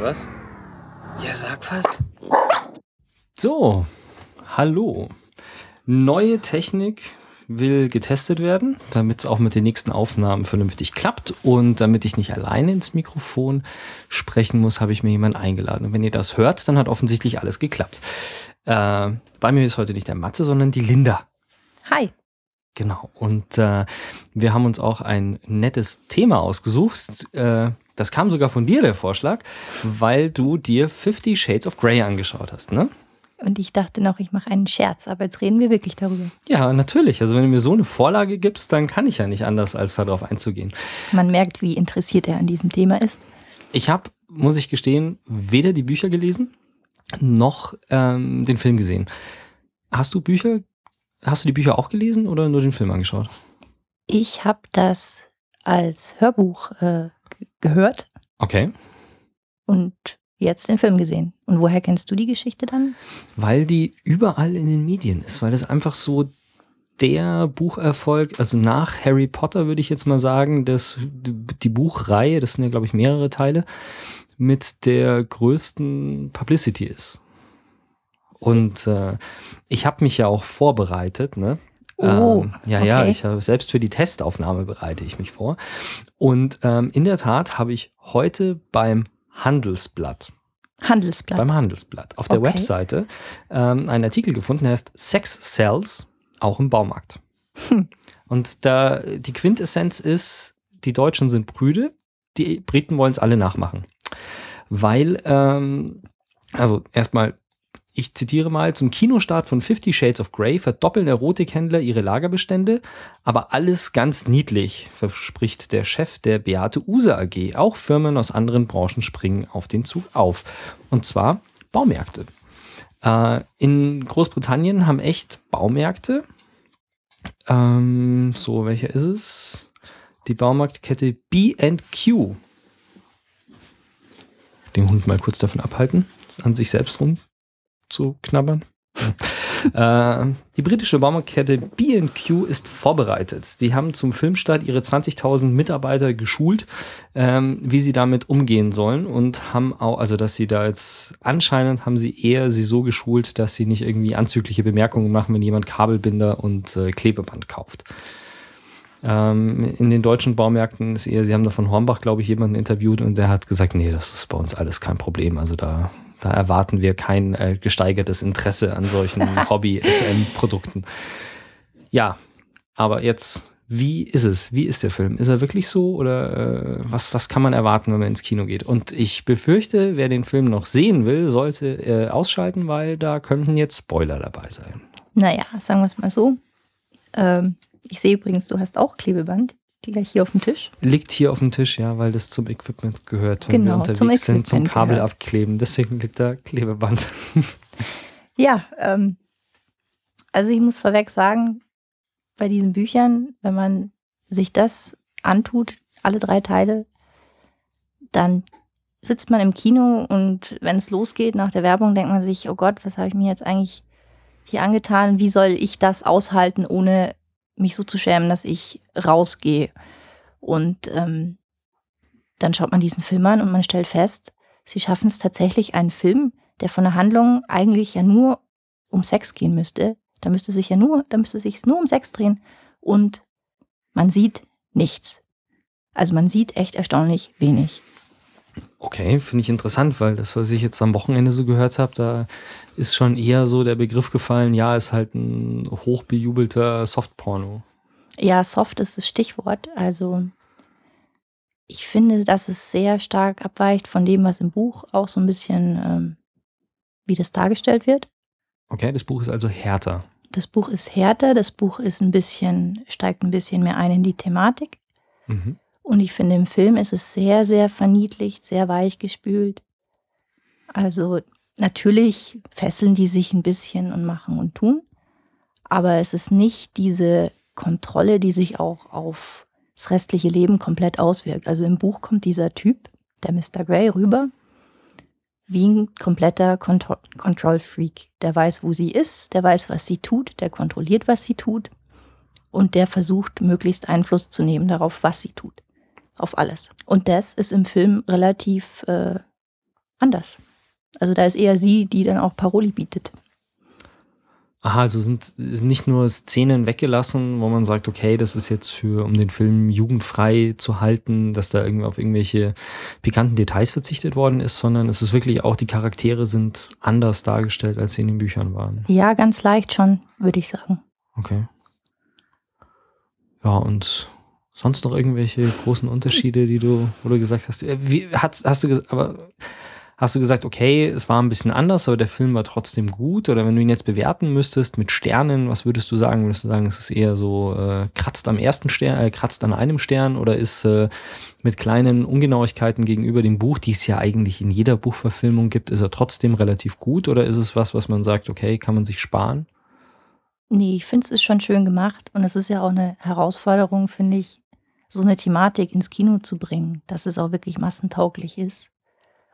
was? Ja, sag was. So, hallo. Neue Technik will getestet werden, damit es auch mit den nächsten Aufnahmen vernünftig klappt. Und damit ich nicht alleine ins Mikrofon sprechen muss, habe ich mir jemanden eingeladen. Und wenn ihr das hört, dann hat offensichtlich alles geklappt. Äh, bei mir ist heute nicht der Matze, sondern die Linda. Hi. Genau. Und äh, wir haben uns auch ein nettes Thema ausgesucht. Äh, das kam sogar von dir, der Vorschlag, weil du dir Fifty Shades of Grey angeschaut hast, ne? Und ich dachte noch, ich mache einen Scherz, aber jetzt reden wir wirklich darüber. Ja, natürlich. Also wenn du mir so eine Vorlage gibst, dann kann ich ja nicht anders, als darauf einzugehen. Man merkt, wie interessiert er an diesem Thema ist. Ich habe, muss ich gestehen, weder die Bücher gelesen, noch ähm, den Film gesehen. Hast du Bücher, hast du die Bücher auch gelesen oder nur den Film angeschaut? Ich habe das als Hörbuch äh, gehört. Okay. Und jetzt den Film gesehen. Und woher kennst du die Geschichte dann? Weil die überall in den Medien ist, weil das einfach so der Bucherfolg, also nach Harry Potter würde ich jetzt mal sagen, das, die Buchreihe, das sind ja glaube ich mehrere Teile, mit der größten Publicity ist. Und äh, ich habe mich ja auch vorbereitet, ne? Oh, ähm, ja, okay. ja, ich habe selbst für die Testaufnahme bereite ich mich vor. Und ähm, in der Tat habe ich heute beim Handelsblatt, Handelsblatt. beim Handelsblatt auf der Okay. Webseite ähm, einen Artikel gefunden, der heißt Sex Sells, auch im Baumarkt. Hm. Und da die Quintessenz ist, die Deutschen sind prüde, die Briten wollen es alle nachmachen. Weil, ähm, also erstmal, ich zitiere mal, zum Kinostart von Fifty Shades of Grey verdoppeln Erotikhändler ihre Lagerbestände, aber alles ganz niedlich, verspricht der Chef der Beate Use AG. Auch Firmen aus anderen Branchen springen auf den Zug auf. Und zwar Baumärkte. Äh, in Großbritannien haben echt Baumärkte, ähm, so, welcher ist es? Die Baumarktkette B&Q. Den Hund mal kurz davon abhalten, an sich selbst rum zu knabbern. Äh, die britische Baumarktkette B&Q ist vorbereitet. Die haben zum Filmstart ihre 20.000 Mitarbeiter geschult, ähm, wie sie damit umgehen sollen und haben auch, also dass sie da jetzt anscheinend haben sie eher sie so geschult, dass sie nicht irgendwie anzügliche Bemerkungen machen, wenn jemand Kabelbinder und äh, Klebeband kauft. Ähm, in den deutschen Baumärkten ist eher, sie haben da von Hornbach, glaube ich, jemanden interviewt und der hat gesagt, nee, das ist bei uns alles kein Problem. Also da, da erwarten wir kein äh, gesteigertes Interesse an solchen Hobby-SM-Produkten. Ja, aber jetzt, wie ist es? Wie ist der Film? Ist er wirklich so oder äh, was, was kann man erwarten, wenn man ins Kino geht? Und ich befürchte, wer den Film noch sehen will, sollte äh, ausschalten, weil da könnten jetzt Spoiler dabei sein. Naja, sagen wir es mal so. Ähm, ich sehe übrigens, du hast auch Klebeband. Gleich hier auf dem Tisch. Liegt hier auf dem Tisch, ja, weil das zum Equipment gehört, wenn wir Genau, unterwegs zum sind, zum Kabel gehört. abkleben. Deswegen liegt da Klebeband. Ja, ähm, also ich muss vorweg sagen, bei diesen Büchern, wenn man sich das antut, alle drei Teile, dann sitzt man im Kino und wenn es losgeht nach der Werbung, denkt man sich, oh Gott, was habe ich mir jetzt eigentlich hier angetan? Wie soll ich das aushalten, ohne mich so zu schämen, dass ich rausgehe? Und ähm, dann schaut man diesen Film an und man stellt fest, sie schaffen es tatsächlich, einen Film, der von der Handlung eigentlich ja nur um Sex gehen müsste. Da müsste sich ja nur, da müsste sich nur um Sex drehen und man sieht nichts. Also man sieht echt erstaunlich wenig. Okay, finde ich interessant, weil das, was ich jetzt am Wochenende so gehört habe, da ist schon eher so der Begriff gefallen, ja, ist halt ein hochbejubelter Softporno. Ja, soft ist das Stichwort. Also ich finde, dass es sehr stark abweicht von dem, was im Buch auch so ein bisschen, ähm, wie das dargestellt wird. Okay, das Buch ist also härter. Das Buch ist härter, das Buch ist ein bisschen, steigt ein bisschen mehr ein in die Thematik. Mhm. Und ich finde, im Film ist es sehr, sehr verniedlicht, sehr weich gespült. Also natürlich fesseln die sich ein bisschen und machen und tun. Aber es ist nicht diese Kontrolle, die sich auch auf das restliche Leben komplett auswirkt. Also im Buch kommt dieser Typ, der Mr. Grey, rüber wie ein kompletter Kontro Control-Freak. Der weiß, wo sie ist, der weiß, was sie tut, der kontrolliert, was sie tut und der versucht, möglichst Einfluss zu nehmen darauf, was sie tut. Auf alles. Und das ist im Film relativ äh, anders. Also da ist eher sie, die dann auch Paroli bietet. Aha, also sind, sind nicht nur Szenen weggelassen, wo man sagt, okay, das ist jetzt für, um den Film jugendfrei zu halten, dass da irgendwie auf irgendwelche pikanten Details verzichtet worden ist, sondern es ist wirklich auch, die Charaktere sind anders dargestellt, als sie in den Büchern waren. Ja, ganz leicht schon, würde ich sagen. Okay. Ja, und sonst noch irgendwelche großen Unterschiede, die du, wo du gesagt hast, äh, wie, hast, hast du, aber hast du gesagt, okay, es war ein bisschen anders, aber der Film war trotzdem gut? Oder wenn du ihn jetzt bewerten müsstest mit Sternen, was würdest du sagen? Würdest du sagen, es ist eher so, äh, kratzt am ersten Stern, äh, kratzt an einem Stern oder ist äh, mit kleinen Ungenauigkeiten gegenüber dem Buch, die es ja eigentlich in jeder Buchverfilmung gibt, ist er trotzdem relativ gut? Oder ist es was, was man sagt, okay, kann man sich sparen? Nee, ich finde es ist schon schön gemacht und es ist ja auch eine Herausforderung, finde ich, so eine Thematik ins Kino zu bringen, dass es auch wirklich massentauglich ist.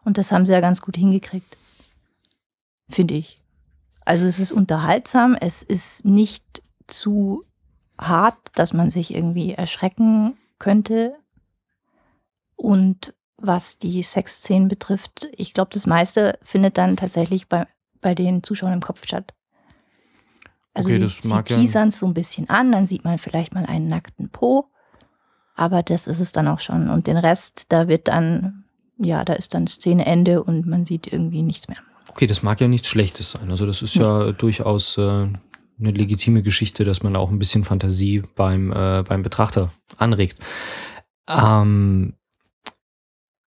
Und das haben sie ja ganz gut hingekriegt, finde ich. Also es ist unterhaltsam, es ist nicht zu hart, dass man sich irgendwie erschrecken könnte. Und was die Sexszenen betrifft, ich glaube, das meiste findet dann tatsächlich bei, bei den Zuschauern im Kopf statt. Also Okay, sie, sie ja- teasern es so ein bisschen an, dann sieht man vielleicht mal einen nackten Po, aber das ist es dann auch schon. Und den Rest, da wird dann, ja, da ist dann Szeneende und man sieht irgendwie nichts mehr. Okay, das mag ja nichts Schlechtes sein. Also das ist ja durchaus äh, eine legitime Geschichte, dass man auch ein bisschen Fantasie beim, äh, beim Betrachter anregt. Ähm,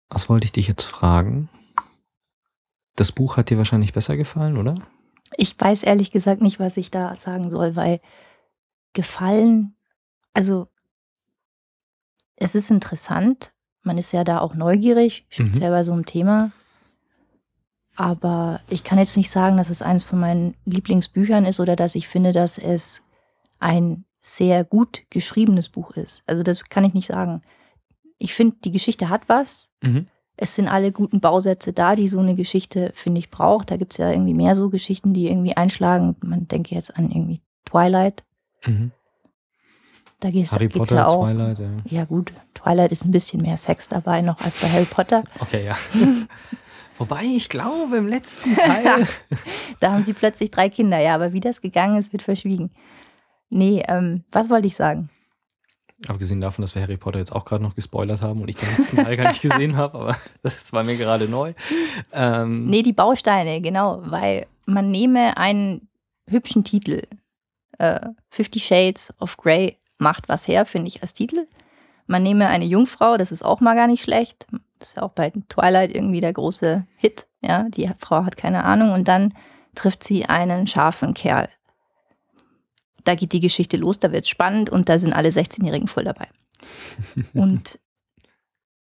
was wollte ich dich jetzt fragen? Das Buch hat dir wahrscheinlich besser gefallen, oder? Ich weiß ehrlich gesagt nicht, was ich da sagen soll, weil gefallen, also es ist interessant, man ist ja da auch neugierig, speziell bei so einem Thema. Aber ich kann jetzt nicht sagen, dass es eines von meinen Lieblingsbüchern ist oder dass ich finde, dass es ein sehr gut geschriebenes Buch ist. Also das kann ich nicht sagen. Ich finde, die Geschichte hat was. Mhm. Es sind alle guten Bausätze da, die so eine Geschichte, finde ich, braucht. Da gibt es ja irgendwie mehr so Geschichten, die irgendwie einschlagen. Man denke jetzt an irgendwie Twilight. Mhm. Da geht's, Harry geht's Potter, ja auch. Twilight, ja. Ja, gut. Twilight ist ein bisschen mehr Sex dabei noch als bei Harry Potter. Okay, ja. Wobei ich glaube, im letzten Teil. Da haben sie plötzlich drei Kinder. Ja, aber wie das gegangen ist, wird verschwiegen. Nee, ähm, was wollte ich sagen? Abgesehen davon, dass wir Harry Potter jetzt auch gerade noch gespoilert haben und ich den letzten Teil gar nicht gesehen habe, aber das war mir gerade neu. Ähm, Nee, die Bausteine, genau, weil man nehme einen hübschen Titel. Äh, Fifty Shades of Grey macht was her, finde ich, als Titel. Man nehme eine Jungfrau, das ist auch mal gar nicht schlecht. Das ist ja auch bei Twilight irgendwie der große Hit. Ja, die Frau hat keine Ahnung und dann trifft sie einen scharfen Kerl. Da geht die Geschichte los, da wird es spannend und da sind alle 16-Jährigen voll dabei. und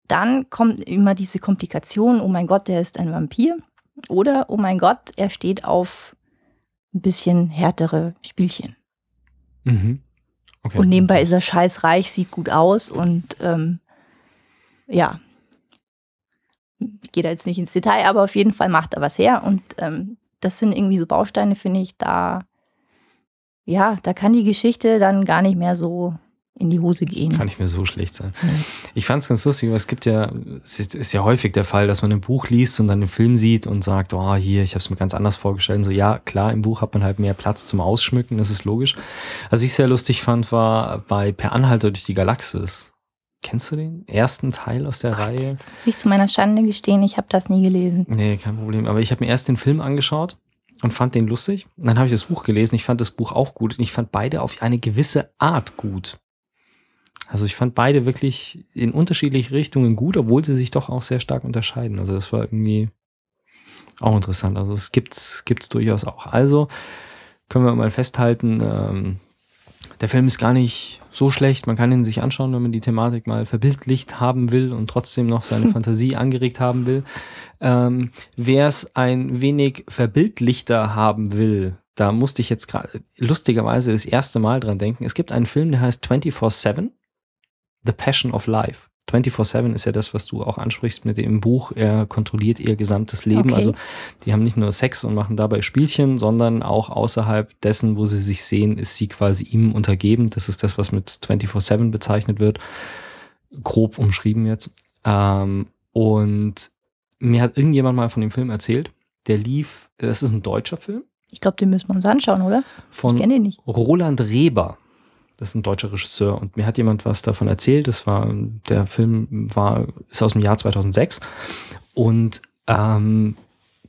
dann kommt immer diese Komplikation, oh mein Gott, der ist ein Vampir. Oder, oh mein Gott, er steht auf ein bisschen härtere Spielchen. Mhm. Okay. Und nebenbei ist er scheiß reich, sieht gut aus und ähm, ja, ich gehe da jetzt nicht ins Detail, aber auf jeden Fall macht er was her. Und ähm, das sind irgendwie so Bausteine, finde ich, da, ja, da kann die Geschichte dann gar nicht mehr so in die Hose gehen. Kann nicht mehr so schlecht sein. Nee. Ich fand es ganz lustig, weil es gibt ja, es ist, ist ja häufig der Fall, dass man ein Buch liest und dann einen Film sieht und sagt, oh, hier, ich habe es mir ganz anders vorgestellt. Und so, ja, klar, im Buch hat man halt mehr Platz zum Ausschmücken, das ist logisch. Was ich sehr lustig fand, war bei Per Anhalter durch die Galaxis. Kennst du den ersten Teil aus der Gott, Reihe? jetzt muss ich zu meiner Schande gestehen, ich habe das nie gelesen. Nee, kein Problem. Aber ich habe mir erst den Film angeschaut und fand den lustig. Und dann habe ich das Buch gelesen. Ich fand das Buch auch gut. Und ich fand beide auf eine gewisse Art gut. Also ich fand beide wirklich in unterschiedliche Richtungen gut, obwohl sie sich doch auch sehr stark unterscheiden. Also das war irgendwie auch interessant. Also es gibt's, gibt's durchaus auch. Also können wir mal festhalten, ähm, der Film ist gar nicht so schlecht. Man kann ihn sich anschauen, wenn man die Thematik mal verbildlicht haben will und trotzdem noch seine Fantasie angeregt haben will. Ähm, Wer es ein wenig verbildlichter haben will, da musste ich jetzt gerade lustigerweise das erste Mal dran denken. Es gibt einen Film, der heißt 24-7, The Passion of Life. 24-7 ist ja das, was du auch ansprichst mit dem Buch. Er kontrolliert ihr gesamtes Leben. Okay. Also die haben nicht nur Sex und machen dabei Spielchen, sondern auch außerhalb dessen, wo sie sich sehen, ist sie quasi ihm untergeben. Das ist das, was mit 24-7 bezeichnet wird. Grob umschrieben jetzt. Ähm, und mir hat irgendjemand mal von dem Film erzählt. Der lief, das ist ein deutscher Film Ich glaube, den müssen wir uns anschauen, oder? Ich von kenne den nicht. Roland Reber. Das ist ein deutscher Regisseur und mir hat jemand was davon erzählt. Das war, der Film war, ist aus dem Jahr 2006 und ähm,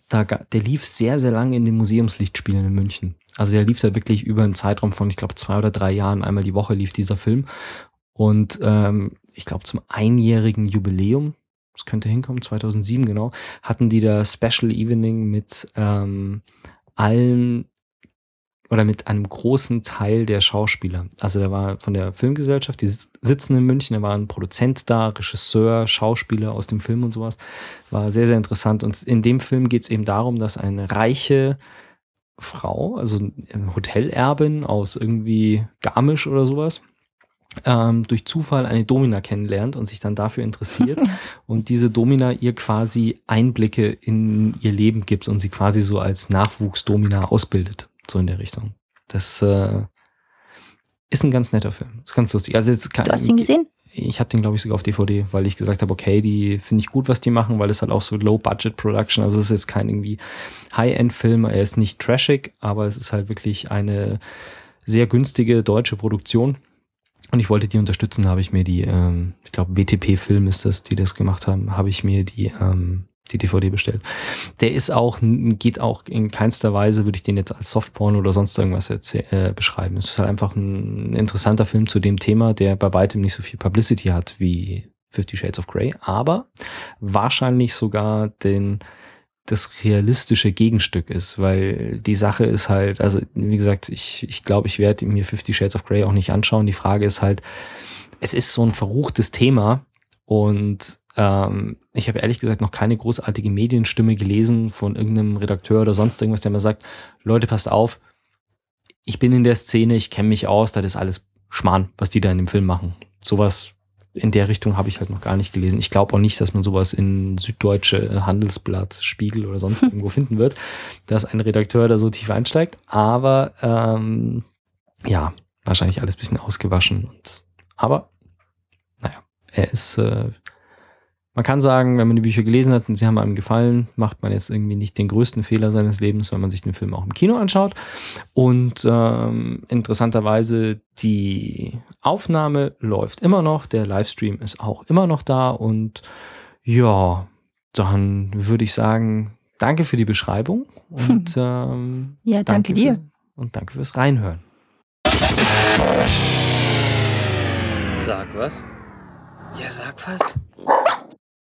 da, der lief sehr, sehr lange in den Museumslichtspielen in München. Also der lief da wirklich über einen Zeitraum von, ich glaube, zwei oder drei Jahren. Einmal die Woche lief dieser Film. Und ähm, ich glaube, zum einjährigen Jubiläum, das könnte hinkommen, 2007 genau, hatten die da Special Evening mit ähm, allen oder mit einem großen Teil der Schauspieler. Also da war von der Filmgesellschaft, die sitz- sitzen in München, da war ein Produzent da, Regisseur, Schauspieler aus dem Film und sowas. War sehr, sehr interessant. Und in dem Film geht es eben darum, dass eine reiche Frau, also Hotelerbin aus irgendwie Garmisch oder sowas, ähm, durch Zufall eine Domina kennenlernt und sich dann dafür interessiert und diese Domina ihr quasi Einblicke in ihr Leben gibt und sie quasi so als Nachwuchsdomina ausbildet. So in der Richtung. Das äh, ist ein ganz netter Film. Ist ganz lustig. Also jetzt kann, Du hast ihn gesehen? ich habe den, glaube ich, sogar auf DVD, weil ich gesagt habe, okay, die finde ich gut, was die machen, weil es halt auch so Low-Budget-Production, also es ist jetzt kein irgendwie High-End-Film, er ist nicht trashig, aber es ist halt wirklich eine sehr günstige deutsche Produktion. Und ich wollte die unterstützen, habe ich mir die, ähm, ich glaube, WTP-Film ist das, die das gemacht haben, habe ich mir die, ähm, die DVD bestellt. Der ist auch, geht auch in keinster Weise, würde ich den jetzt als Softporn oder sonst irgendwas erzäh- äh, beschreiben. Es ist halt einfach ein interessanter Film zu dem Thema, der bei weitem nicht so viel Publicity hat wie Fifty Shades of Grey, aber wahrscheinlich sogar den, das realistische Gegenstück ist, weil die Sache ist halt, also wie gesagt, ich, ich glaube, ich werde mir Fifty Shades of Grey auch nicht anschauen. Die Frage ist halt, es ist so ein verruchtes Thema und ähm, ich habe ehrlich gesagt noch keine großartige Medienstimme gelesen von irgendeinem Redakteur oder sonst irgendwas, der mir sagt, Leute, passt auf, ich bin in der Szene, ich kenne mich aus, das ist alles Schmarrn, was die da in dem Film machen. Sowas in der Richtung habe ich halt noch gar nicht gelesen. Ich glaube auch nicht, dass man sowas in Süddeutsche Handelsblatt, Spiegel oder sonst irgendwo finden wird, dass ein Redakteur da so tief einsteigt. Aber ähm, ja, wahrscheinlich alles ein bisschen ausgewaschen. Und, aber naja, er ist, äh, man kann sagen, wenn man die Bücher gelesen hat und sie haben einem gefallen, macht man jetzt irgendwie nicht den größten Fehler seines Lebens, wenn man sich den Film auch im Kino anschaut. Und ähm, interessanterweise, die Aufnahme läuft immer noch, der Livestream ist auch immer noch da und ja, dann würde ich sagen, danke für die Beschreibung und ähm, Ja, danke, dir. Fürs, und danke fürs Reinhören. Sag was? Ja, sag was.